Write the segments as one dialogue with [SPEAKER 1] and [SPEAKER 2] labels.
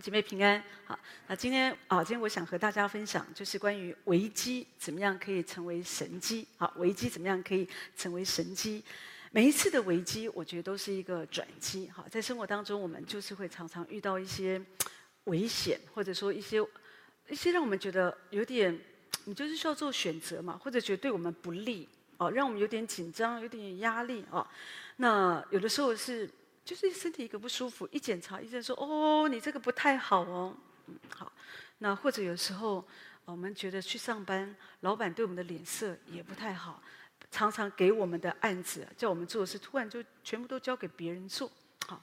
[SPEAKER 1] 姐妹平安。好，那今天啊，今天我想和大家分享，就是关于危机怎么样可以成为神机。好，危机怎么样可以成为神机？每一次的危机，我觉得都是一个转机。好，在生活当中，我们就是会常常遇到一些危险，或者说一些一些让我们觉得有点，你就是需要做选择嘛，或者觉得对我们不利哦，让我们有点紧张，有点压力哦。那有的时候是。就是身体一个不舒服，一检查医生说：“哦，你这个不太好哦。”嗯，好。那或者有时候我们觉得去上班，老板对我们的脸色也不太好，常常给我们的案子叫我们做的事，突然就全部都交给别人做。好，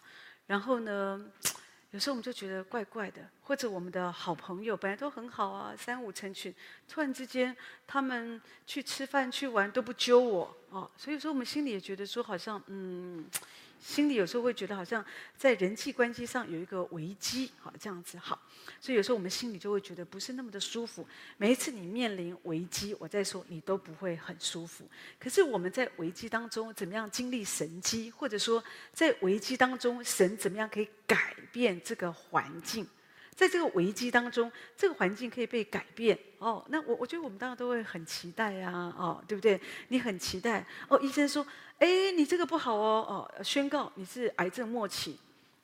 [SPEAKER 1] 然后呢，有时候我们就觉得怪怪的，或者我们的好朋友本来都很好啊，三五成群，突然之间他们去吃饭去玩都不揪我哦，所以说我们心里也觉得说好像嗯。心里有时候会觉得好像在人际关系上有一个危机，好这样子好，所以有时候我们心里就会觉得不是那么的舒服。每一次你面临危机，我在说你都不会很舒服。可是我们在危机当中怎么样经历神机，或者说在危机当中神怎么样可以改变这个环境？在这个危机当中，这个环境可以被改变哦。那我我觉得我们当然都会很期待呀，哦，对不对？你很期待哦。医生说，哎，你这个不好哦，哦，宣告你是癌症末期，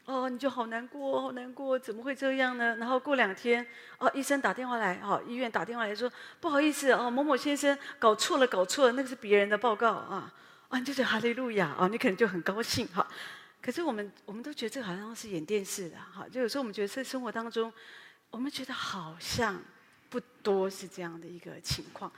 [SPEAKER 1] 哦，你就好难过，好难过，怎么会这样呢？然后过两天，哦，医生打电话来，哦，医院打电话来说，不好意思哦，某某先生搞错了，搞错了，那个是别人的报告啊，啊，你就是哈利路亚啊，你可能就很高兴哈。可是我们我们都觉得这好像是演电视的，哈，就有时候我们觉得在生活当中，我们觉得好像不多是这样的一个情况。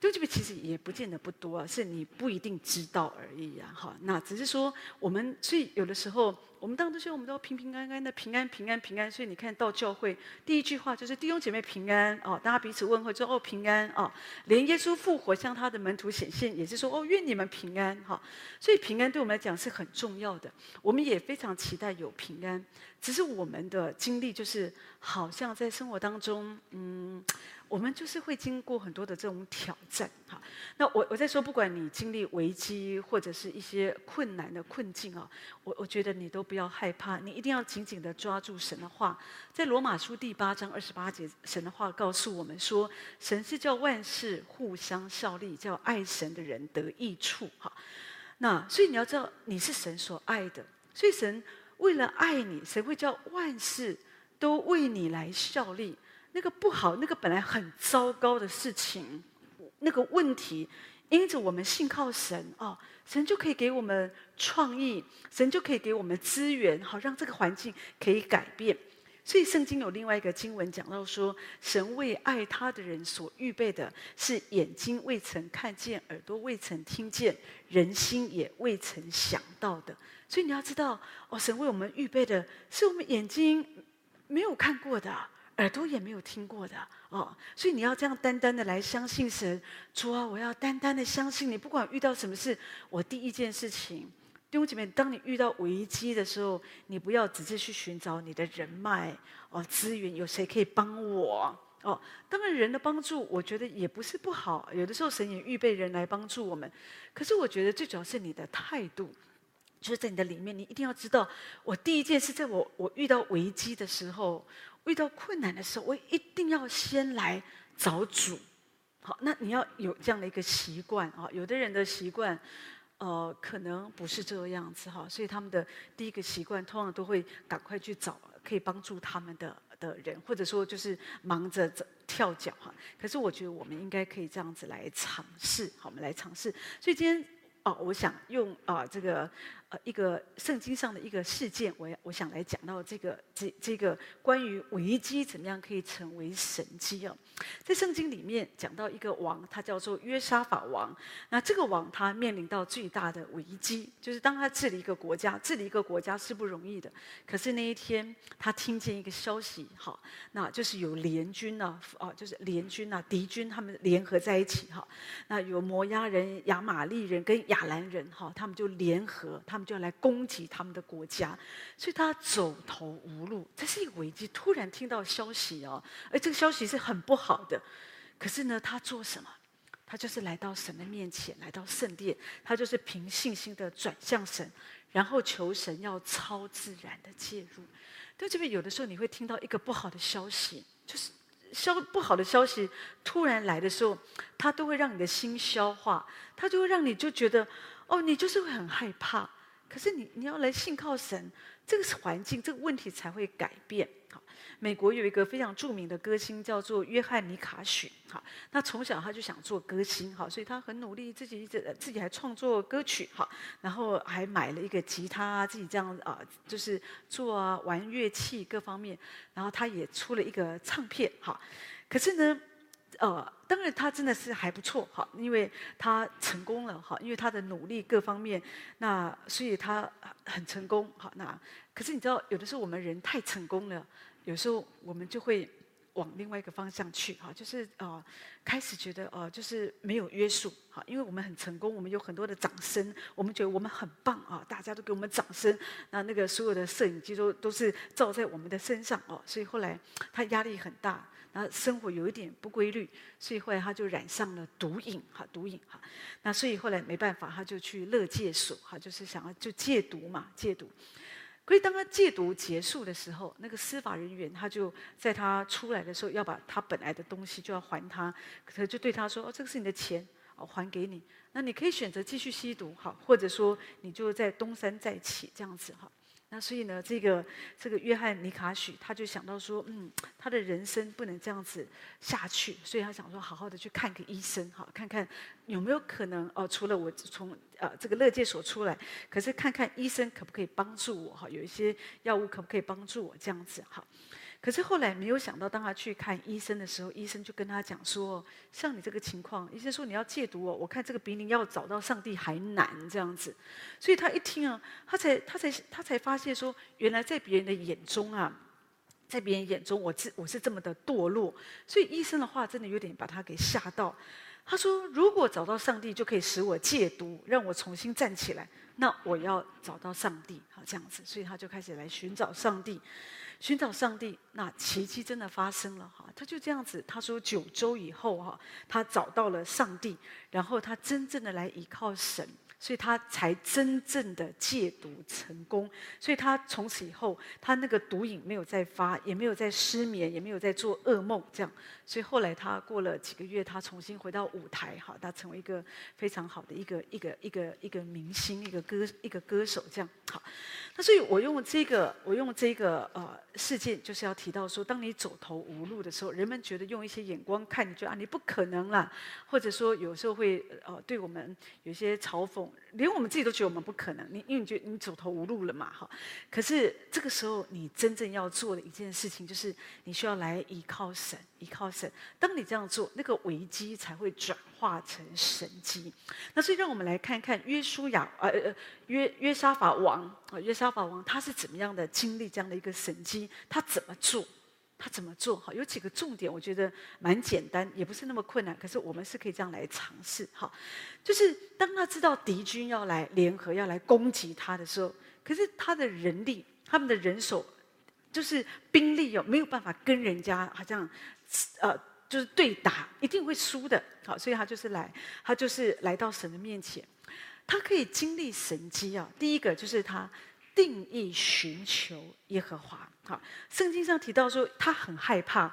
[SPEAKER 1] 对不起，其实也不见得不多啊，是你不一定知道而已啊，哈。那只是说我们，所以有的时候我们当然都希望我们都要平平安安的，平安平安平安。所以你看到教会第一句话就是弟兄姐妹平安哦，大家彼此问候说哦平安哦，连耶稣复活向他的门徒显现也是说哦愿你们平安哈。所以平安对我们来讲是很重要的，我们也非常期待有平安。只是我们的经历就是好像在生活当中，嗯。我们就是会经过很多的这种挑战，哈。那我我在说，不管你经历危机或者是一些困难的困境啊，我我觉得你都不要害怕，你一定要紧紧的抓住神的话。在罗马书第八章二十八节，神的话告诉我们说，神是叫万事互相效力，叫爱神的人得益处，哈。那所以你要知道，你是神所爱的，所以神为了爱你，神会叫万事都为你来效力。那个不好，那个本来很糟糕的事情，那个问题，因着我们信靠神哦，神就可以给我们创意，神就可以给我们资源，好让这个环境可以改变。所以圣经有另外一个经文讲到说，神为爱他的人所预备的是眼睛未曾看见，耳朵未曾听见，人心也未曾想到的。所以你要知道哦，神为我们预备的是我们眼睛没有看过的。耳朵也没有听过的哦，所以你要这样单单的来相信神，主啊，我要单单的相信你。不管遇到什么事，我第一件事情，弟兄姐妹，当你遇到危机的时候，你不要只是去寻找你的人脉哦，资源有谁可以帮我哦？当然，人的帮助我觉得也不是不好，有的时候神也预备人来帮助我们。可是我觉得最主要是你的态度，就是在你的里面，你一定要知道，我第一件事，在我我遇到危机的时候。遇到困难的时候，我一定要先来找主。好，那你要有这样的一个习惯啊。有的人的习惯，呃，可能不是这个样子哈。所以他们的第一个习惯，通常都会赶快去找可以帮助他们的的人，或者说就是忙着跳脚哈。可是我觉得我们应该可以这样子来尝试，好，我们来尝试。所以今天哦，我想用啊这个。呃，一个圣经上的一个事件，我我想来讲到这个这这个关于危机怎么样可以成为神机哦。在圣经里面讲到一个王，他叫做约沙法王。那这个王他面临到最大的危机，就是当他治理一个国家，治理一个国家是不容易的。可是那一天他听见一个消息，哈，那就是有联军呢，啊，就是联军啊，敌军他们联合在一起，哈，那有摩押人、亚玛利人跟亚兰人，哈，他们就联合他。他们就要来攻击他们的国家，所以他走投无路。这是一个危机，突然听到消息哦，而这个消息是很不好的。可是呢，他做什么？他就是来到神的面前，来到圣殿，他就是凭信心的转向神，然后求神要超自然的介入。对这边有的时候你会听到一个不好的消息，就是消不好的消息突然来的时候，它都会让你的心消化，它就会让你就觉得哦，你就是会很害怕。可是你你要来信靠神，这个环境这个问题才会改变。好，美国有一个非常著名的歌星叫做约翰尼卡许。好，他从小他就想做歌星，好，所以他很努力，自己一直自己还创作歌曲，好，然后还买了一个吉他，自己这样啊，就是做啊玩乐器各方面，然后他也出了一个唱片，好，可是呢。呃，当然他真的是还不错哈，因为他成功了哈，因为他的努力各方面，那所以他很成功哈。那可是你知道，有的时候我们人太成功了，有时候我们就会往另外一个方向去哈，就是呃开始觉得呃就是没有约束哈，因为我们很成功，我们有很多的掌声，我们觉得我们很棒啊，大家都给我们掌声，那那个所有的摄影机都都是照在我们的身上哦，所以后来他压力很大。然后生活有一点不规律，所以后来他就染上了毒瘾，哈，毒瘾，哈。那所以后来没办法，他就去乐戒所，哈，就是想要就戒毒嘛，戒毒。可以当他戒毒结束的时候，那个司法人员他就在他出来的时候要把他本来的东西就要还他，可是就对他说：“哦，这个是你的钱，哦，还给你。那你可以选择继续吸毒，好，或者说你就在东山再起这样子，哈。”那所以呢，这个这个约翰尼卡许他就想到说，嗯，他的人生不能这样子下去，所以他想说，好好的去看个医生，哈，看看有没有可能哦，除了我从呃这个乐戒所出来，可是看看医生可不可以帮助我，哈，有一些药物可不可以帮助我这样子，哈。可是后来没有想到，当他去看医生的时候，医生就跟他讲说：“像你这个情况，医生说你要戒毒哦，我看这个比你要找到上帝还难这样子。”所以他一听啊，他才他才他才发现说，原来在别人的眼中啊，在别人眼中我是我是这么的堕落。所以医生的话真的有点把他给吓到。他说：“如果找到上帝就可以使我戒毒，让我重新站起来，那我要找到上帝。”好，这样子，所以他就开始来寻找上帝。寻找上帝，那奇迹真的发生了哈！他就这样子，他说九周以后哈，他找到了上帝，然后他真正的来依靠神。所以他才真正的戒毒成功，所以他从此以后，他那个毒瘾没有再发，也没有再失眠，也没有再做噩梦，这样。所以后来他过了几个月，他重新回到舞台，哈，他成为一个非常好的一个一个一个一个明星，一个歌一个歌手，这样。好，那所以我用这个，我用这个呃事件，就是要提到说，当你走投无路的时候，人们觉得用一些眼光看你，觉得啊你不可能啦，或者说有时候会呃对我们有些嘲讽。连我们自己都觉得我们不可能，你因为你觉得你走投无路了嘛，哈。可是这个时候，你真正要做的一件事情，就是你需要来依靠神，依靠神。当你这样做，那个危机才会转化成神机。那所以，让我们来看看约书亚，呃呃，约约沙法王啊，约沙法王他是怎么样的经历这样的一个神机？他怎么做？他怎么做？哈，有几个重点，我觉得蛮简单，也不是那么困难。可是我们是可以这样来尝试，哈，就是当他知道敌军要来联合要来攻击他的时候，可是他的人力，他们的人手，就是兵力哦，没有办法跟人家好像，呃，就是对打，一定会输的。好，所以他就是来，他就是来到神的面前，他可以经历神迹啊。第一个就是他。定义寻求耶和华。好，圣经上提到说他很害怕，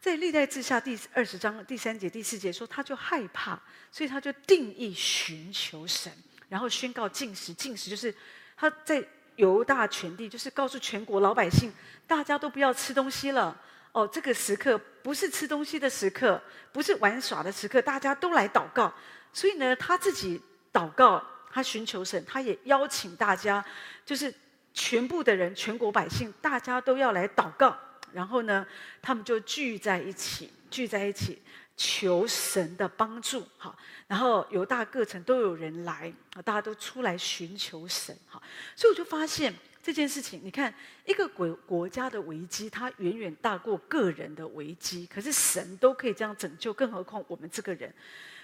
[SPEAKER 1] 在历代志下第二十章第三节第四节说他就害怕，所以他就定义寻求神，然后宣告禁食。禁食就是他在犹大全地，就是告诉全国老百姓，大家都不要吃东西了。哦，这个时刻不是吃东西的时刻，不是玩耍的时刻，大家都来祷告。所以呢，他自己祷告，他寻求神，他也邀请大家，就是。全部的人，全国百姓，大家都要来祷告。然后呢，他们就聚在一起，聚在一起求神的帮助。哈，然后犹大各城都有人来，啊，大家都出来寻求神。哈，所以我就发现这件事情，你看一个国国家的危机，它远远大过个人的危机。可是神都可以这样拯救，更何况我们这个人。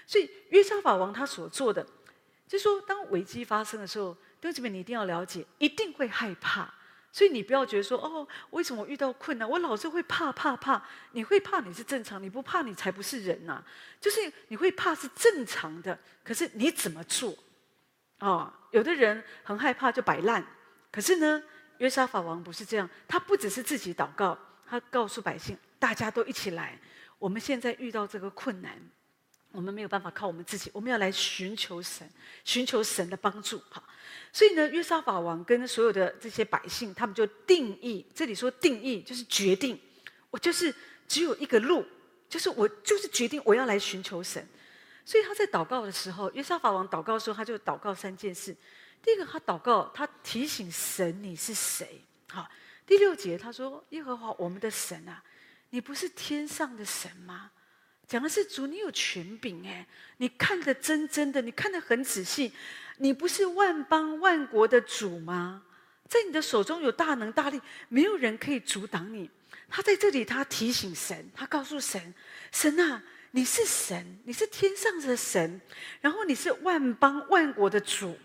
[SPEAKER 1] 所以约沙法王他所做的，就是说当危机发生的时候。弟兄姊妹，你一定要了解，一定会害怕，所以你不要觉得说哦，为什么我遇到困难，我老是会怕怕怕？你会怕你是正常，你不怕你才不是人呐、啊。就是你会怕是正常的，可是你怎么做？啊、哦，有的人很害怕就摆烂，可是呢，约沙法王不是这样，他不只是自己祷告，他告诉百姓，大家都一起来。我们现在遇到这个困难，我们没有办法靠我们自己，我们要来寻求神，寻求神的帮助。好。所以呢，约沙法王跟所有的这些百姓，他们就定义，这里说定义就是决定，我就是只有一个路，就是我就是决定我要来寻求神。所以他在祷告的时候，约沙法王祷告的时候，他就祷告三件事。第一个，他祷告，他提醒神你是谁。好，第六节他说：“耶和华我们的神啊，你不是天上的神吗？”讲的是主，你有权柄哎，你看得真真的，你看得很仔细。你不是万邦万国的主吗？在你的手中有大能大力，没有人可以阻挡你。他在这里，他提醒神，他告诉神：神啊，你是神，你是天上的神，然后你是万邦万国的主。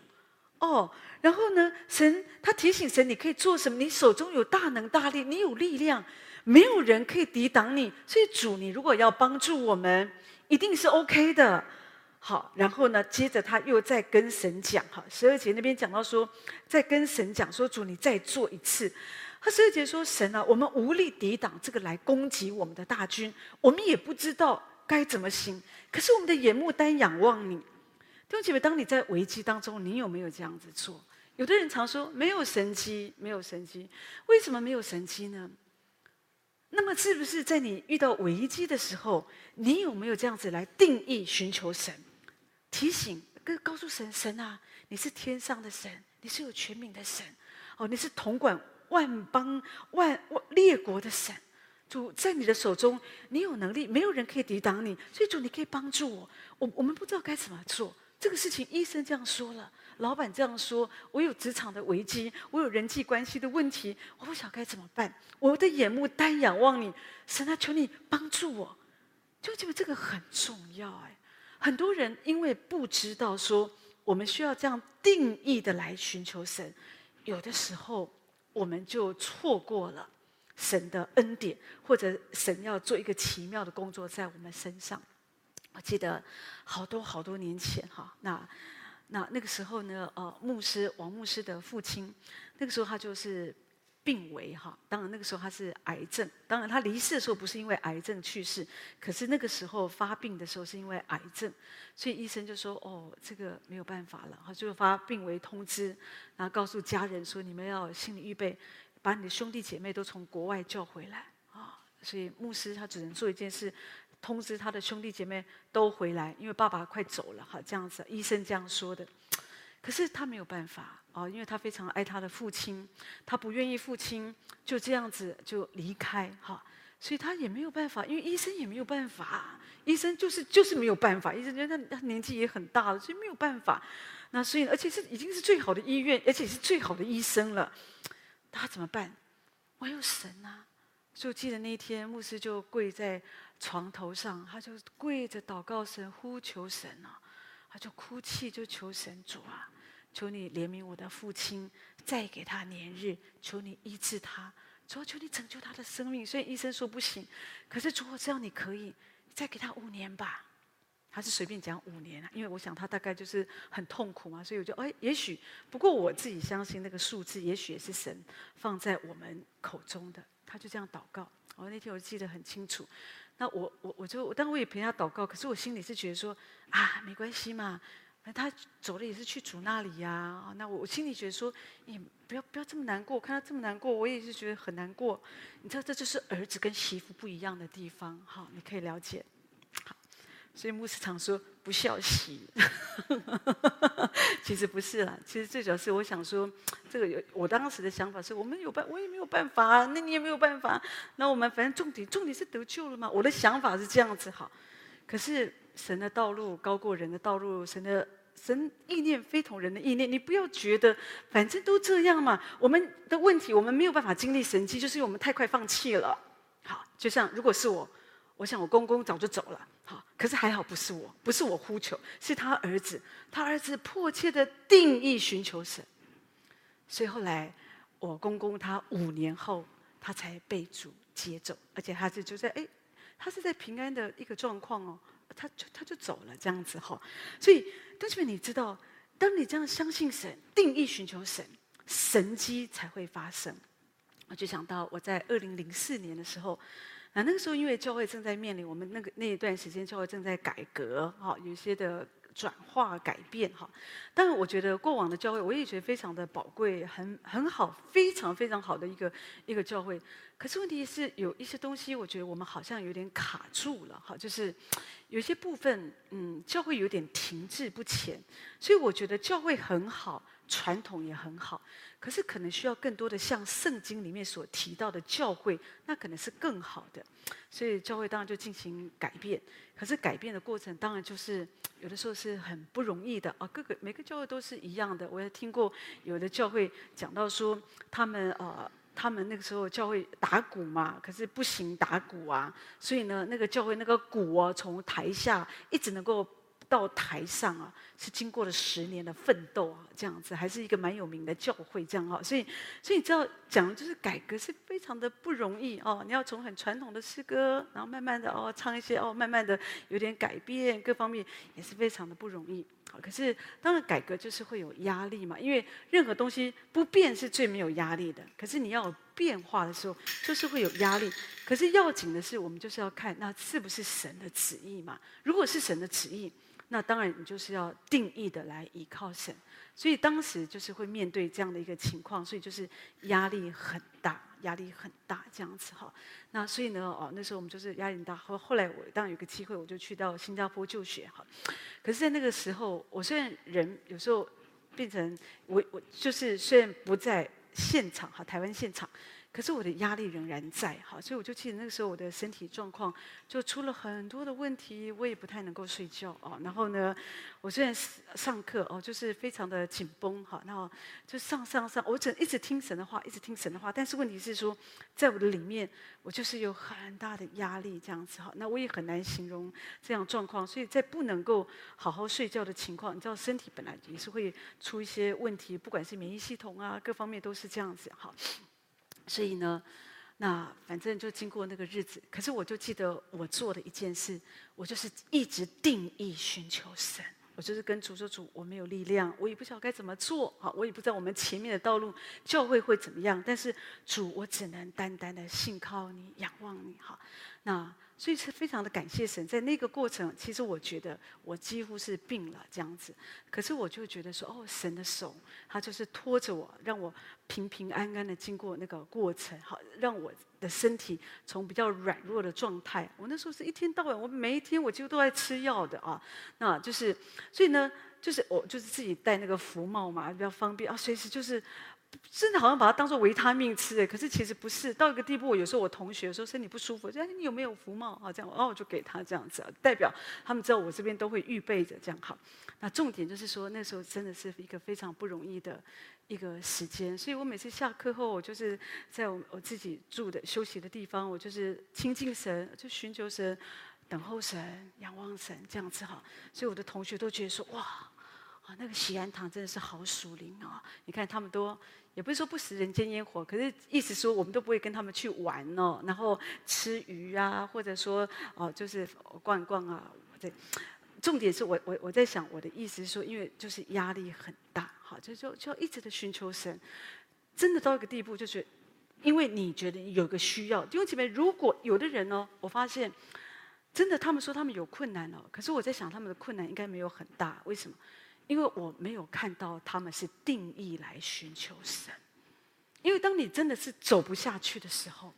[SPEAKER 1] 哦，然后呢，神他提醒神，你可以做什么？你手中有大能大力，你有力量，没有人可以抵挡你。所以主，你如果要帮助我们，一定是 OK 的。好，然后呢，接着他又再跟神讲，哈，十二节那边讲到说，再跟神讲说，主你再做一次。他十二节说，神啊，我们无力抵挡这个来攻击我们的大军，我们也不知道该怎么行。可是我们的眼目单仰望你。弟兄姐妹，当你在危机当中，你有没有这样子做？有的人常说没有神迹，没有神迹，为什么没有神迹呢？那么是不是在你遇到危机的时候，你有没有这样子来定义寻求神？提醒跟告诉神，神啊，你是天上的神，你是有权柄的神，哦，你是统管万邦万万列国的神。主在你的手中，你有能力，没有人可以抵挡你。所以主，你可以帮助我。我我们不知道该怎么做这个事情。医生这样说了，老板这样说，我有职场的危机，我有人际关系的问题，我不晓该怎么办。我的眼目单仰望你，神啊，求你帮助我。就觉得这个很重要哎。很多人因为不知道说我们需要这样定义的来寻求神，有的时候我们就错过了神的恩典，或者神要做一个奇妙的工作在我们身上。我记得好多好多年前哈，那那那个时候呢，呃，牧师王牧师的父亲，那个时候他就是。病危哈，当然那个时候他是癌症，当然他离世的时候不是因为癌症去世，可是那个时候发病的时候是因为癌症，所以医生就说哦，这个没有办法了，他就发病危通知，然后告诉家人说，你们要心理预备，把你的兄弟姐妹都从国外叫回来啊，所以牧师他只能做一件事，通知他的兄弟姐妹都回来，因为爸爸快走了哈，这样子医生这样说的。可是他没有办法啊，因为他非常爱他的父亲，他不愿意父亲就这样子就离开哈，所以他也没有办法，因为医生也没有办法，医生就是就是没有办法，医生觉得他年纪也很大了，所以没有办法。那所以而且是已经是最好的医院，而且是最好的医生了，他怎么办？我有神啊！就记得那一天，牧师就跪在床头上，他就跪着祷告神，呼求神啊，他就哭泣，就求神主啊。求你怜悯我的父亲，再给他年日。求你医治他，主求你拯救他的生命。所以医生说不行，可是主，我知道你可以，再给他五年吧。他是随便讲五年啊，因为我想他大概就是很痛苦嘛，所以我就哎，也许。不过我自己相信那个数字，也许也是神放在我们口中的。他就这样祷告。我那天我记得很清楚。那我我我就，当我也陪他祷告，可是我心里是觉得说啊，没关系嘛。那他走了也是去主那里呀，那我我心里觉得说，你不要不要这么难过，看他这么难过，我也是觉得很难过。你知道，这就是儿子跟媳妇不一样的地方，好，你可以了解。所以牧师常说不孝媳，其实不是啦，其实最主要是我想说，这个有我当时的想法是我们有办，我也没有办法啊，那你也没有办法，那我们反正重点重点是得救了嘛。我的想法是这样子，哈，可是。神的道路高过人的道路，神的神意念非同人的意念。你不要觉得反正都这样嘛。我们的问题，我们没有办法经历神迹，就是因为我们太快放弃了。好，就像如果是我，我想我公公早就走了。好，可是还好不是我，不是我呼求，是他儿子，他儿子迫切的定义寻求神。所以后来我公公他五年后他才被主接走，而且他是就在哎，他是在平安的一个状况哦，他就他就走了这样子哈。所以，但是你知道，当你这样相信神，定义寻求神，神迹才会发生。我就想到我在二零零四年的时候。那那个时候，因为教会正在面临我们那个那一段时间，教会正在改革，哈，有些的转化改变，哈。但是，我觉得过往的教会，我也觉得非常的宝贵，很很好，非常非常好的一个一个教会。可是问题是，有一些东西，我觉得我们好像有点卡住了，哈，就是有些部分，嗯，教会有点停滞不前。所以我觉得教会很好，传统也很好。可是可能需要更多的像圣经里面所提到的教会，那可能是更好的。所以教会当然就进行改变。可是改变的过程当然就是有的时候是很不容易的啊。各个每个教会都是一样的。我也听过有的教会讲到说，他们呃，他们那个时候教会打鼓嘛，可是不行打鼓啊。所以呢，那个教会那个鼓啊，从台下一直能够。到台上啊，是经过了十年的奋斗啊，这样子还是一个蛮有名的教会，这样哈，所以，所以你知道讲就是改革是非常的不容易哦。你要从很传统的诗歌，然后慢慢的哦唱一些哦，慢慢的有点改变，各方面也是非常的不容易。好，可是当然改革就是会有压力嘛，因为任何东西不变是最没有压力的。可是你要有变化的时候，就是会有压力。可是要紧的是，我们就是要看那是不是神的旨意嘛。如果是神的旨意。那当然，你就是要定义的来依靠神，所以当时就是会面对这样的一个情况，所以就是压力很大，压力很大这样子哈。那所以呢，哦，那时候我们就是压力很大。后后来我当然有个机会，我就去到新加坡就学哈。可是，在那个时候，我虽然人有时候变成我我就是虽然不在现场哈，台湾现场。可是我的压力仍然在，哈，所以我就记得那个时候我的身体状况就出了很多的问题，我也不太能够睡觉哦。然后呢，我虽然上课哦，就是非常的紧绷哈，然后就上上上，我只一直听神的话，一直听神的话。但是问题是说，在我的里面，我就是有很大的压力这样子哈。那我也很难形容这样状况，所以在不能够好好睡觉的情况，你知道身体本来也是会出一些问题，不管是免疫系统啊，各方面都是这样子哈。所以呢，那反正就经过那个日子，可是我就记得我做的一件事，我就是一直定义寻求神。我就是跟主说：“主，我没有力量，我也不晓得该怎么做。好，我也不知道我们前面的道路教会会怎么样。但是主，我只能单单的信靠你，仰望你。好，那。”所以是非常的感谢神，在那个过程，其实我觉得我几乎是病了这样子，可是我就觉得说，哦，神的手，他就是拖着我，让我平平安安的经过那个过程，好，让我的身体从比较软弱的状态，我那时候是一天到晚，我每一天我几乎都在吃药的啊，那就是，所以呢，就是我就是自己戴那个服帽嘛，比较方便啊，随时就是。真的好像把它当做维他命吃哎，可是其实不是。到一个地步，有时候我同学说身体不舒服，就哎，你有没有福帽啊？这样，哦，我就给他这样子，代表他们知道我这边都会预备着这样好。那重点就是说，那时候真的是一个非常不容易的一个时间，所以我每次下课后，我就是在我我自己住的休息的地方，我就是亲近神，就寻求神，等候神，仰望神这样子哈。所以我的同学都觉得说哇。啊，那个喜安堂真的是好属灵哦！你看他们都也不是说不食人间烟火，可是意思说我们都不会跟他们去玩哦，然后吃鱼啊，或者说哦，就是逛逛啊。对，重点是我我我在想，我的意思是说，因为就是压力很大，好，就就就一直的寻求神，真的到一个地步，就是因为你觉得有个需要，弟兄姐妹，如果有的人呢，我发现真的他们说他们有困难哦，可是我在想他们的困难应该没有很大，为什么？因为我没有看到他们是定义来寻求神，因为当你真的是走不下去的时候，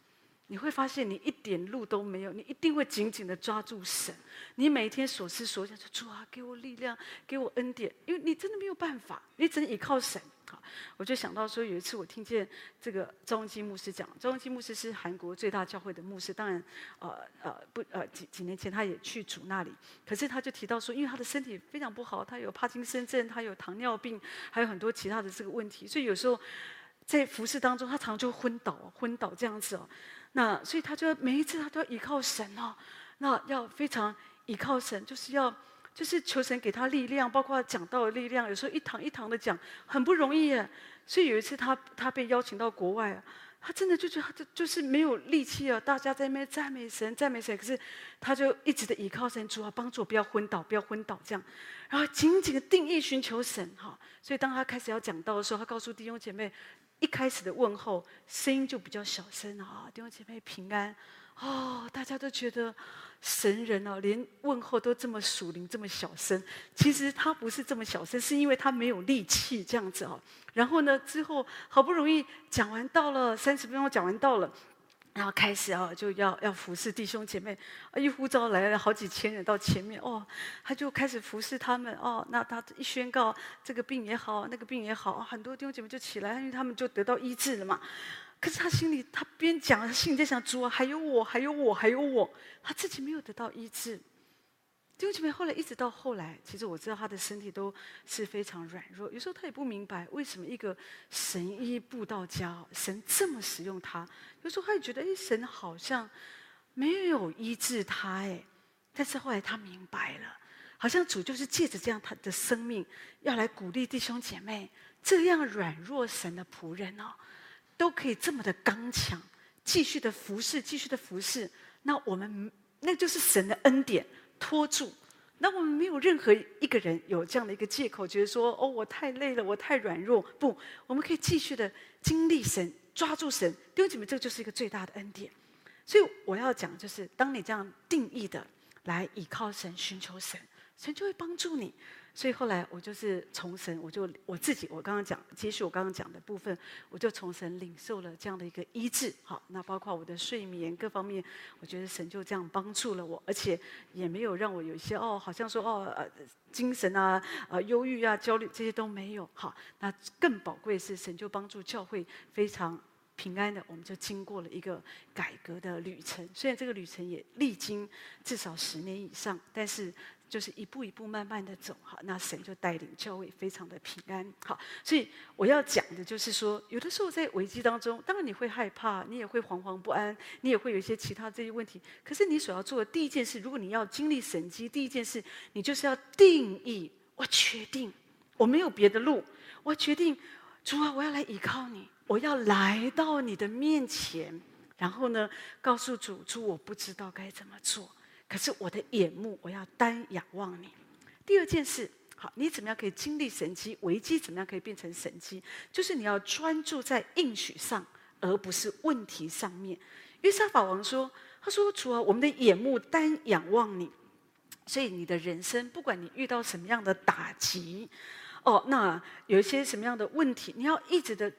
[SPEAKER 1] 你会发现你一点路都没有，你一定会紧紧的抓住神。你每天所思所想就主啊，给我力量，给我恩典，因为你真的没有办法，你只能依靠神。好，我就想到说，有一次我听见这个赵文基牧师讲，赵文基牧师是韩国最大教会的牧师，当然，呃呃不呃几几年前他也去主那里，可是他就提到说，因为他的身体非常不好，他有帕金森症，他有糖尿病，还有很多其他的这个问题，所以有时候在服侍当中，他常常就昏倒，昏倒这样子哦。那所以他就每一次他都要依靠神哦，那要非常依靠神，就是要。就是求神给他力量，包括讲道的力量。有时候一堂一堂的讲，很不容易耶。所以有一次他他被邀请到国外啊，他真的就觉得就就是没有力气啊。大家在那边赞美神，赞美神，可是他就一直的倚靠神，主啊，帮助我不要昏倒，不要昏倒这样。然后紧紧的定义寻求神哈。所以当他开始要讲道的时候，他告诉弟兄姐妹，一开始的问候声音就比较小声啊，弟兄姐妹平安。哦，大家都觉得神人哦，连问候都这么属灵，这么小声。其实他不是这么小声，是因为他没有力气这样子哦。然后呢，之后好不容易讲完到了，三十分钟讲完到了，然后开始啊，就要要服侍弟兄姐妹。一呼召来了好几千人到前面哦，他就开始服侍他们哦。那他一宣告这个病也好，那个病也好，很多弟兄姐妹就起来，因为他们就得到医治了嘛。可是他心里，他边讲，他心里在想：主啊，还有我，还有我，还有我。他自己没有得到医治。弟兄姐妹，后来一直到后来，其实我知道他的身体都是非常软弱。有时候他也不明白为什么一个神医布道家，神这么使用他。有时候他也觉得，哎，神好像没有医治他，哎。但是后来他明白了，好像主就是借着这样他的生命，要来鼓励弟兄姐妹，这样软弱神的仆人哦。都可以这么的刚强，继续的服侍，继续的服侍。那我们那就是神的恩典托住。那我们没有任何一个人有这样的一个借口，觉得说哦，我太累了，我太软弱。不，我们可以继续的经历神，抓住神。弟兄姐妹，这就是一个最大的恩典。所以我要讲，就是当你这样定义的来倚靠神、寻求神，神就会帮助你。所以后来我就是从神，我就我自己，我刚刚讲，接续我刚刚讲的部分，我就从神领受了这样的一个医治。好，那包括我的睡眠各方面，我觉得神就这样帮助了我，而且也没有让我有一些哦，好像说哦呃精神啊、呃忧郁啊、焦虑这些都没有。好，那更宝贵的是神就帮助教会非常平安的，我们就经过了一个改革的旅程。虽然这个旅程也历经至少十年以上，但是。就是一步一步慢慢的走，好，那神就带领教会非常的平安，好，所以我要讲的就是说，有的时候在危机当中，当然你会害怕，你也会惶惶不安，你也会有一些其他这些问题。可是你所要做的第一件事，如果你要经历神迹，第一件事，你就是要定义，我决定，我没有别的路，我决定，主啊，我要来依靠你，我要来到你的面前，然后呢，告诉主，主，我不知道该怎么做。可是我的眼目，我要单仰望你。第二件事，好，你怎么样可以经历神机？危机怎么样可以变成神机？就是你要专注在应许上，而不是问题上面。约沙法王说：“他说，主啊，我们的眼目单仰望你。所以你的人生，不管你遇到什么样的打击，哦，那有一些什么样的问题，你要一直的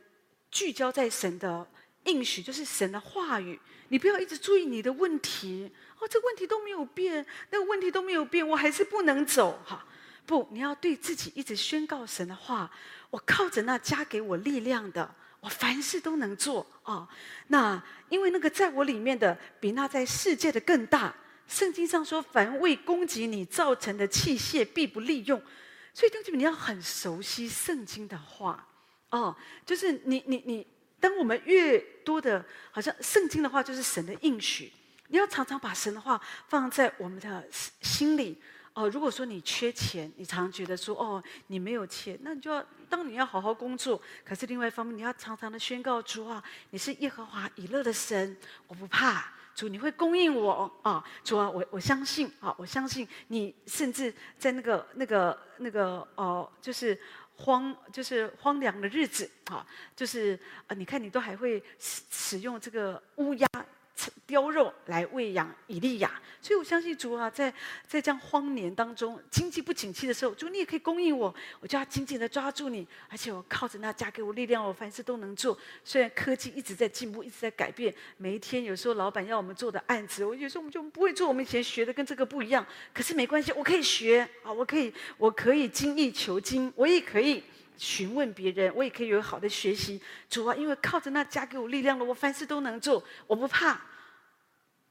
[SPEAKER 1] 聚焦在神的应许，就是神的话语。你不要一直注意你的问题。”哦，这个问题都没有变，那个问题都没有变，我还是不能走哈。不，你要对自己一直宣告神的话。我靠着那加给我力量的，我凡事都能做啊、哦。那因为那个在我里面的，比那在世界的更大。圣经上说，凡为攻击你造成的器械，必不利用。所以，弟兄们，你要很熟悉圣经的话哦。就是你你你，当我们越多的，好像圣经的话，就是神的应许。你要常常把神的话放在我们的心里哦。如果说你缺钱，你常觉得说哦，你没有钱，那你就要当你要好好工作。可是另外一方面，你要常常的宣告主啊，你是耶和华以勒的神，我不怕主，你会供应我啊。主啊，我我相信啊，我相信你，甚至在那个那个那个哦，就是荒就是荒凉的日子啊，就是啊，你看你都还会使使用这个乌鸦。雕肉来喂养以利亚，所以我相信主啊，在在这样荒年当中，经济不景气的时候，主你也可以供应我，我就要紧紧的抓住你，而且我靠着那加给我力量，我凡事都能做。虽然科技一直在进步，一直在改变，每一天有时候老板要我们做的案子，我有时候我们就不会做，我们以前学的跟这个不一样，可是没关系，我可以学啊，我可以我可以精益求精，我也可以询问别人，我也可以有好的学习。主啊，因为靠着那加给我力量了，我凡事都能做，我不怕。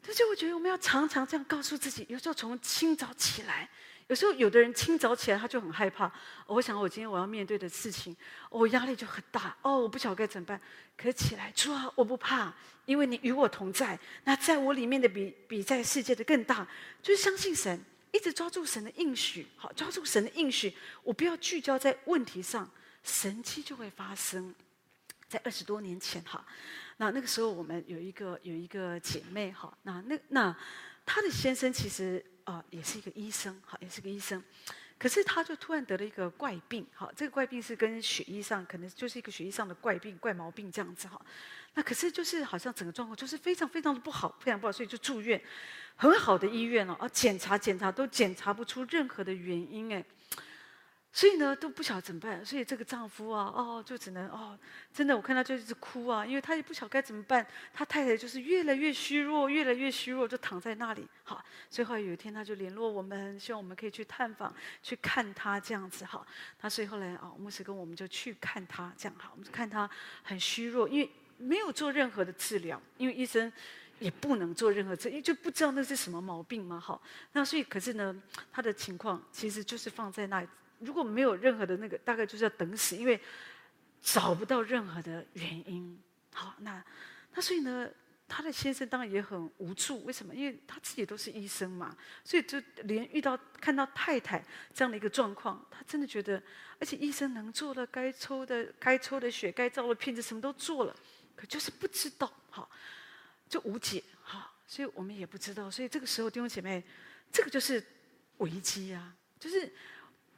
[SPEAKER 1] 所以我觉得我们要常常这样告诉自己。有时候从清早起来，有时候有的人清早起来他就很害怕。我想我今天我要面对的事情，我压力就很大。哦，我不晓得该怎么办。可起来，主啊，我不怕，因为你与我同在。那在我里面的比比在世界的更大，就是相信神。一直抓住神的应许，好，抓住神的应许，我不要聚焦在问题上，神迹就会发生。在二十多年前，哈，那那个时候我们有一个有一个姐妹，哈，那那那她的先生其实啊、也是一个医生，哈，也是个医生。可是他就突然得了一个怪病，哈，这个怪病是跟血液上可能就是一个血液上的怪病、怪毛病这样子，哈。那可是就是好像整个状况就是非常非常的不好，非常不好，所以就住院，很好的医院哦，啊，检查检查都检查不出任何的原因，哎。所以呢，都不晓得怎么办。所以这个丈夫啊，哦，就只能哦，真的，我看他就一直哭啊，因为他也不晓得该怎么办。他太太就是越来越虚弱，越来越虚弱，就躺在那里。好，所以后有一天，他就联络我们，希望我们可以去探访，去看他这样子。哈，他所以后来啊，牧师跟我们就去看他，这样哈，我们就看他很虚弱，因为没有做任何的治疗，因为医生也不能做任何治疗，因为就不知道那是什么毛病嘛。好，那所以可是呢，他的情况其实就是放在那里。如果没有任何的那个，大概就是要等死，因为找不到任何的原因。好，那那所以呢，他的先生当然也很无助。为什么？因为他自己都是医生嘛，所以就连遇到看到太太这样的一个状况，他真的觉得，而且医生能做的、该抽的、该抽的血、该照的片子什么都做了，可就是不知道，好，就无解，哈，所以我们也不知道。所以这个时候，弟兄姐妹，这个就是危机啊，就是。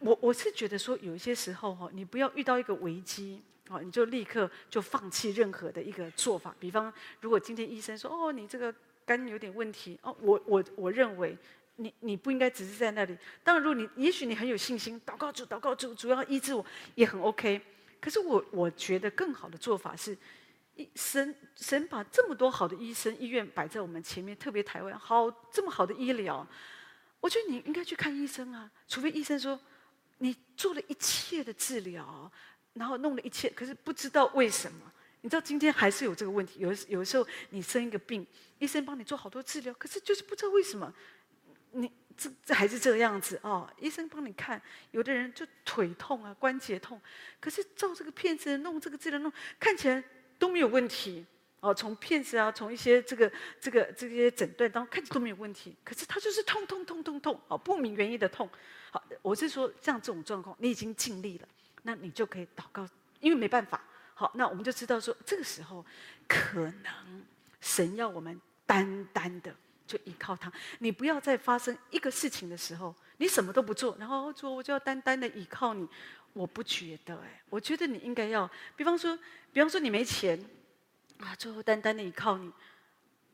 [SPEAKER 1] 我我是觉得说，有一些时候哈，你不要遇到一个危机，哦，你就立刻就放弃任何的一个做法。比方，如果今天医生说，哦，你这个肝有点问题，哦，我我我认为你你不应该只是在那里。当然，如果你也许你很有信心，祷告主，祷告主，主要医治我，也很 OK。可是我我觉得更好的做法是，神神把这么多好的医生医院摆在我们前面，特别台湾好这么好的医疗，我觉得你应该去看医生啊，除非医生说。你做了一切的治疗，然后弄了一切，可是不知道为什么。你知道今天还是有这个问题。有有时候你生一个病，医生帮你做好多治疗，可是就是不知道为什么，你这这还是这个样子哦。医生帮你看，有的人就腿痛啊，关节痛，可是照这个片子弄这个治疗弄，看起来都没有问题哦。从片子啊，从一些这个这个这些诊断当中看起都没有问题，可是他就是痛痛痛痛痛哦，不明原因的痛。好，我是说，像这种状况，你已经尽力了，那你就可以祷告，因为没办法。好，那我们就知道说，这个时候可能神要我们单单的就依靠他。你不要再发生一个事情的时候，你什么都不做，然后说我就要单单的依靠你。我不觉得，哎，我觉得你应该要，比方说，比方说你没钱啊，最后单单的依靠你，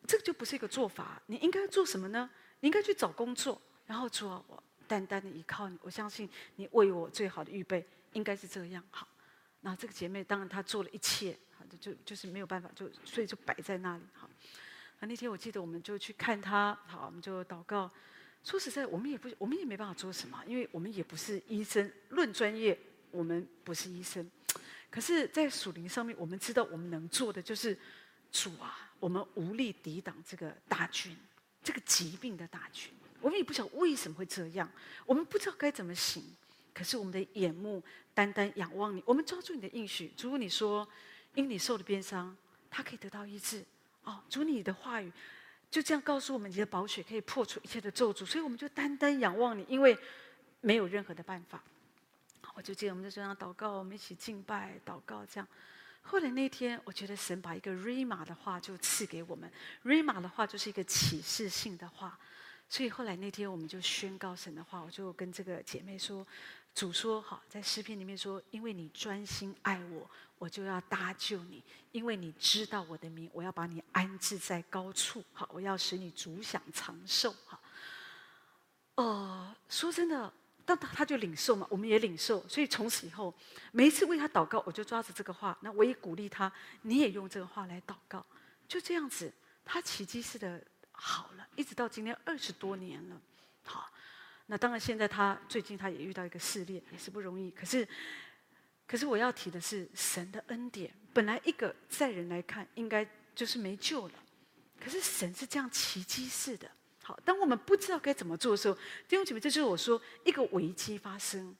[SPEAKER 1] 这个就不是一个做法。你应该做什么呢？你应该去找工作，然后做我。单单的依靠你，我相信你为我最好的预备应该是这样。好，那这个姐妹当然她做了一切，就就是没有办法，就所以就摆在那里。好，那那天我记得我们就去看她，好，我们就祷告。说实在，我们也不，我们也没办法做什么，因为我们也不是医生。论专业，我们不是医生。可是，在属灵上面，我们知道我们能做的就是主啊，我们无力抵挡这个大军，这个疾病的大军。我们也不晓得为什么会这样，我们不知道该怎么行。可是我们的眼目单单仰望你，我们抓住你的应许。如果你说因你受的鞭伤，他可以得到医治。哦，主你的话语就这样告诉我们，你的宝血可以破除一切的咒诅。所以我们就单单仰望你，因为没有任何的办法。我就记得我们就这样祷告，我们一起敬拜祷告这样。后来那天，我觉得神把一个 Rhema 的话就赐给我们。Rhema 的话就是一个启示性的话。所以后来那天我们就宣告神的话，我就跟这个姐妹说：“主说好，在诗篇里面说，因为你专心爱我，我就要搭救你；因为你知道我的名，我要把你安置在高处。好，我要使你主享长寿。好，呃，说真的，但他他就领受嘛，我们也领受。所以从此以后，每一次为他祷告，我就抓着这个话，那我也鼓励他，你也用这个话来祷告。就这样子，他奇迹似的。”好了，一直到今天二十多年了。好，那当然现在他最近他也遇到一个试炼，也是不容易。可是，可是我要提的是神的恩典。本来一个在人来看应该就是没救了，可是神是这样奇迹似的。好，当我们不知道该怎么做的时候，弟兄姐妹，这就是我说一个危机发生，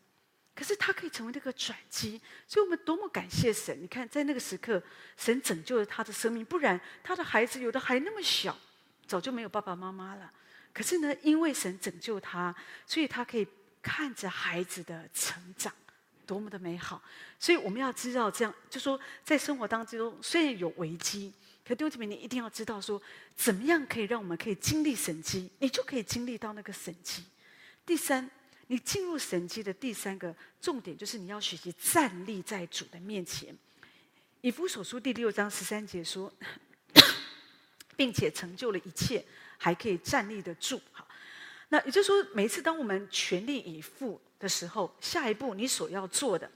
[SPEAKER 1] 可是它可以成为那个转机。所以我们多么感谢神！你看，在那个时刻，神拯救了他的生命，不然他的孩子有的还那么小。早就没有爸爸妈妈了，可是呢，因为神拯救他，所以他可以看着孩子的成长，多么的美好。所以我们要知道，这样就说，在生活当中虽然有危机，可弟兄姐妹，你一定要知道说，怎么样可以让我们可以经历神迹，你就可以经历到那个神迹。第三，你进入神迹的第三个重点，就是你要学习站立在主的面前。以弗所书第六章十三节说，并且成就了一切，还可以站立得住。好，那也就是说，每一次当我们全力以赴的时候，下一步你所要做的，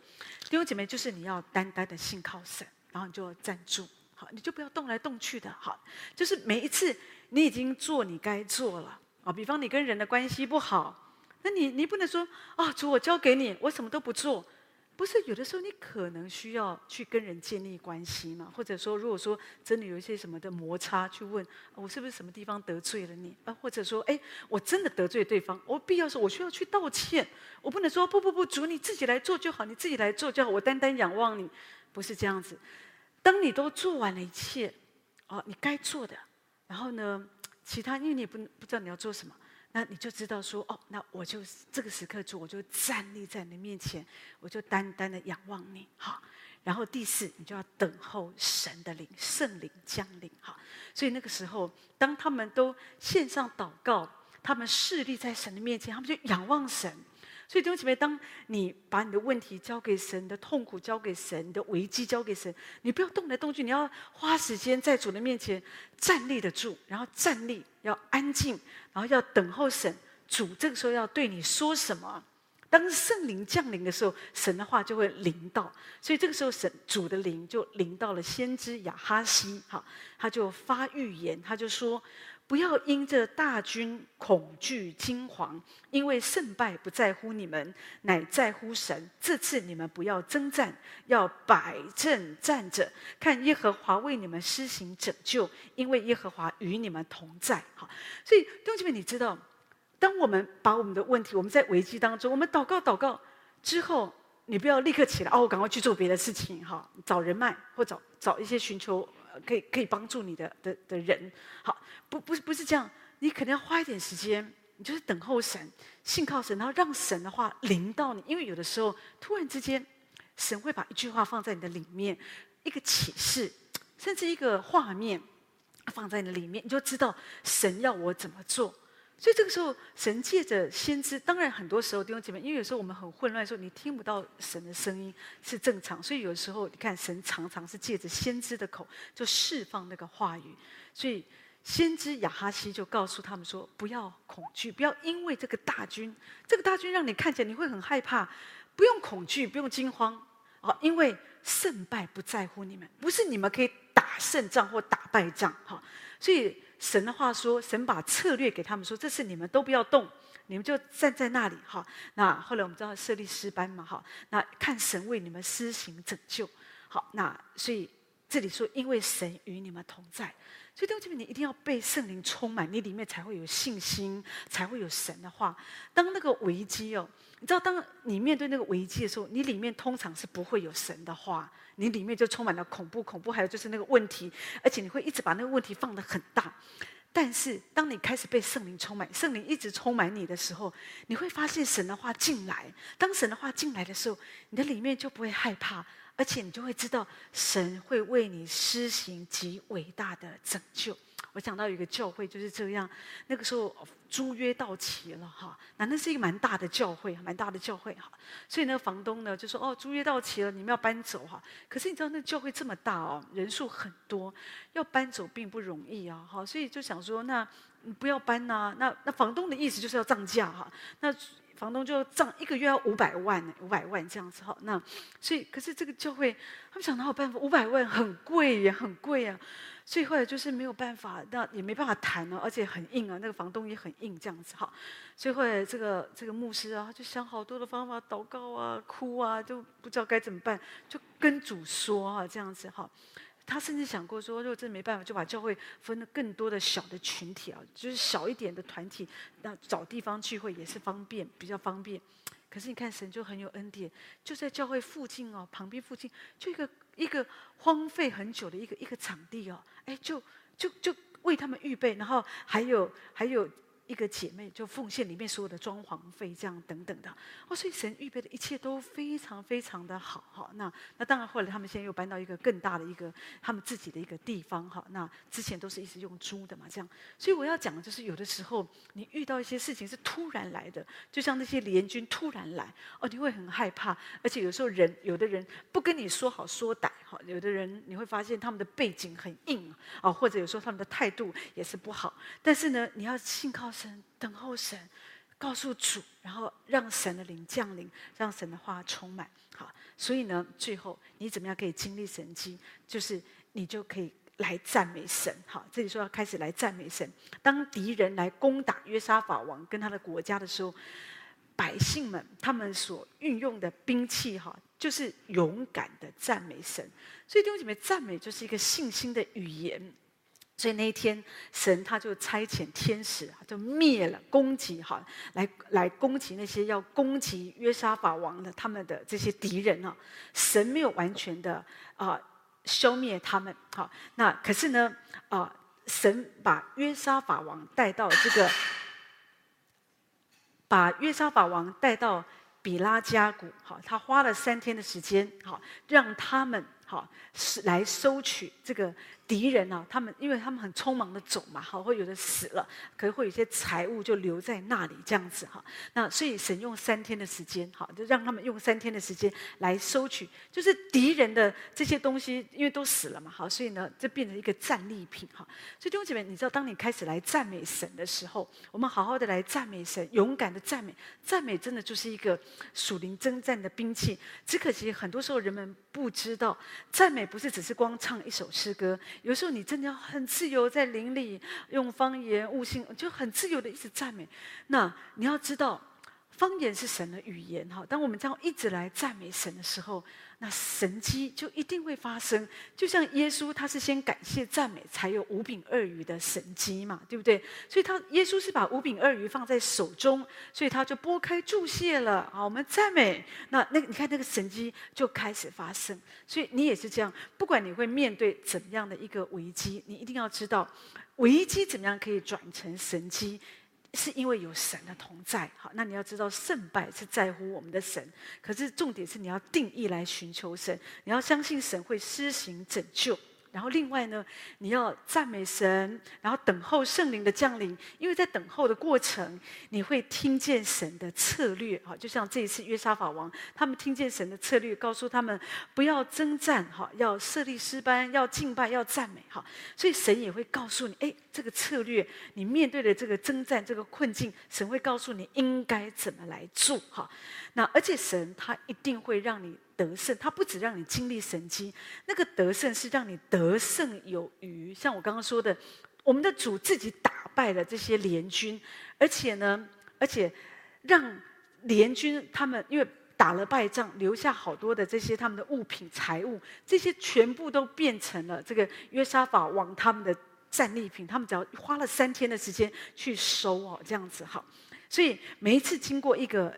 [SPEAKER 1] 弟兄姐妹，就是你要单单的信靠神，然后你就站住。好，你就不要动来动去的。好，就是每一次你已经做你该做了啊，比方你跟人的关系不好，那你你不能说啊，主，我交给你，我什么都不做。不是有的时候，你可能需要去跟人建立关系嘛？或者说，如果说真的有一些什么的摩擦，去问我是不是什么地方得罪了你啊？或者说，哎，我真的得罪对方，我必要说，我需要去道歉。我不能说不不不，主你自己来做就好，你自己来做就好，我单单仰望你，不是这样子。当你都做完了一切，哦，你该做的，然后呢，其他因为你不不知道你要做什么。那你就知道说哦，那我就这个时刻做，我就站立在你面前，我就单单的仰望你，好。然后第四，你就要等候神的灵，圣灵降临，好。所以那个时候，当他们都献上祷告，他们侍立在神的面前，他们就仰望神。所以弟兄姐妹，当你把你的问题交给神，你的痛苦交给神，你的危机交给神，你不要动来动去，你要花时间在主的面前站立得住，然后站立要安静，然后要等候神。主这个时候要对你说什么？当圣灵降临的时候，神的话就会临到。所以这个时候，神主的灵就临到了先知亚哈西，哈，他就发预言，他就说。不要因这大军恐惧惊惶，因为胜败不在乎你们，乃在乎神。这次你们不要征战，要摆阵站着，看耶和华为你们施行拯救，因为耶和华与你们同在。好，所以弟兄姐妹，你知道，当我们把我们的问题，我们在危机当中，我们祷告祷告之后，你不要立刻起来哦，我赶快去做别的事情，哈，找人脉或找找一些寻求。可以可以帮助你的的的人，好，不不是不是这样，你可能要花一点时间，你就是等候神，信靠神，然后让神的话临到你，因为有的时候突然之间，神会把一句话放在你的里面，一个启示，甚至一个画面放在你的里面，你就知道神要我怎么做。所以这个时候，神借着先知，当然很多时候弟兄姐妹，因为有时候我们很混乱的时候，你听不到神的声音是正常。所以有时候你看，神常常是借着先知的口就释放那个话语。所以先知亚哈西就告诉他们说：不要恐惧，不要因为这个大军，这个大军让你看起来你会很害怕，不用恐惧，不用惊慌啊，因为胜败不在乎你们，不是你们可以打胜仗或打败仗哈。所以。神的话说，神把策略给他们说，这次你们都不要动，你们就站在那里哈。那后来我们知道设立诗班嘛哈，那看神为你们施行拯救。好，那所以这里说，因为神与你们同在，所以弟兄姐妹，你一定要被圣灵充满，你里面才会有信心，才会有神的话。当那个危机哦，你知道，当你面对那个危机的时候，你里面通常是不会有神的话。你里面就充满了恐怖，恐怖，还有就是那个问题，而且你会一直把那个问题放得很大。但是，当你开始被圣灵充满，圣灵一直充满你的时候，你会发现神的话进来。当神的话进来的时候，你的里面就不会害怕，而且你就会知道神会为你施行极伟大的拯救。我想到有一个教会就是这样，那个时候租约到期了哈，那那是一个蛮大的教会，蛮大的教会哈，所以那个房东呢就说哦，租约到期了，你们要搬走哈。可是你知道那教会这么大哦，人数很多，要搬走并不容易啊哈，所以就想说那不要搬呐，那那房东的意思就是要涨价哈，那房东就涨一个月要五百万呢，五百万这样子哈，那所以可是这个教会他们想哪有办法，五百万很贵呀很贵啊。最后就是没有办法，那也没办法谈了，而且很硬啊，那个房东也很硬，这样子哈。所以后这个这个牧师啊，就想好多的方法，祷告啊，哭啊，就不知道该怎么办，就跟主说啊，这样子哈。他甚至想过说，如果真的没办法，就把教会分了更多的小的群体啊，就是小一点的团体，那找地方聚会也是方便，比较方便。可是你看，神就很有恩典，就在教会附近哦，旁边附近就一个一个荒废很久的一个一个场地哦，哎，就就就为他们预备，然后还有还有一个姐妹就奉献里面所有的装潢费，这样等等的。哦，所以神预备的一切都非常非常的好哈。那那当然后来他们现在又搬到一个更大的一个他们自己的一个地方哈。那之前都是一直用租的嘛，这样。所以我要讲的就是有的时候你遇到一些事情是突然来的，就像那些联军突然来哦，你会很害怕，而且有时候人有的人不跟你说好说歹哈，有的人你会发现他们的背景很硬啊，或者有时候他们的态度也是不好。但是呢，你要信靠神，等候神，告诉主，然后让神的灵降临，让神的话充满。好，所以呢，最后你怎么样可以经历神迹？就是你就可以来赞美神。好，这里说要开始来赞美神。当敌人来攻打约沙法王跟他的国家的时候，百姓们他们所运用的兵器，哈，就是勇敢的赞美神。所以弟兄姐妹，赞美就是一个信心的语言。所以那一天，神他就差遣天使，就灭了攻击哈，来来攻击那些要攻击约沙法王的他们的这些敌人啊。神没有完全的啊消灭他们，哈，那可是呢啊，神把约沙法王带到这个，把约沙法王带到比拉加谷，好，他花了三天的时间，好，让他们好是来收取这个。敌人呢、啊？他们因为他们很匆忙的走嘛，好，会有的死了，可能会有些财物就留在那里这样子哈。那所以神用三天的时间，好，就让他们用三天的时间来收取，就是敌人的这些东西，因为都死了嘛，好，所以呢，这变成一个战利品哈。所以弟兄姐妹，你知道，当你开始来赞美神的时候，我们好好的来赞美神，勇敢的赞美，赞美真的就是一个属灵征战的兵器。只可惜很多时候人们不知道，赞美不是只是光唱一首诗歌。有时候你真的要很自由，在林里用方言、悟性，就很自由的一直赞美。那你要知道，方言是神的语言哈。当我们这样一直来赞美神的时候，那神迹就一定会发生，就像耶稣，他是先感谢赞美，才有五饼二鱼的神迹嘛，对不对？所以他耶稣是把五饼二鱼放在手中，所以他就拨开注谢了。好，我们赞美，那那个你看那个神迹就开始发生。所以你也是这样，不管你会面对怎么样的一个危机，你一定要知道危机怎么样可以转成神机。是因为有神的同在，好，那你要知道胜败是在乎我们的神，可是重点是你要定义来寻求神，你要相信神会施行拯救。然后另外呢，你要赞美神，然后等候圣灵的降临，因为在等候的过程，你会听见神的策略，哈，就像这一次约沙法王，他们听见神的策略，告诉他们不要征战，哈，要设立诗班，要敬拜，要赞美，哈，所以神也会告诉你，哎，这个策略，你面对的这个征战这个困境，神会告诉你应该怎么来做，哈，那而且神他一定会让你。得胜，他不只让你经历神迹，那个得胜是让你得胜有余。像我刚刚说的，我们的主自己打败了这些联军，而且呢，而且让联军他们因为打了败仗，留下好多的这些他们的物品财物，这些全部都变成了这个约沙法王他们的战利品。他们只要花了三天的时间去收哦，这样子好。所以每一次经过一个。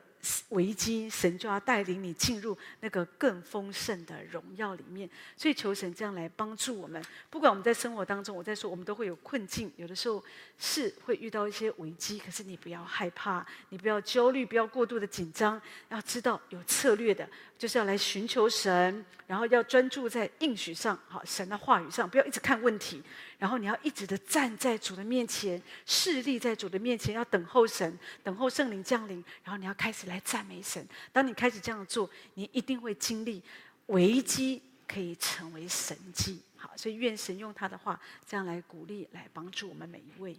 [SPEAKER 1] 危机，神就要带领你进入那个更丰盛的荣耀里面。所以求神这样来帮助我们。不管我们在生活当中，我在说，我们都会有困境，有的时候是会遇到一些危机。可是你不要害怕，你不要焦虑，不要过度的紧张。要知道有策略的，就是要来寻求神，然后要专注在应许上，好，神的话语上，不要一直看问题。然后你要一直的站在主的面前，侍立在主的面前，要等候神，等候圣灵降临。然后你要开始来赞美神。当你开始这样做，你一定会经历危机可以成为神迹。好，所以愿神用他的话这样来鼓励，来帮助我们每一位。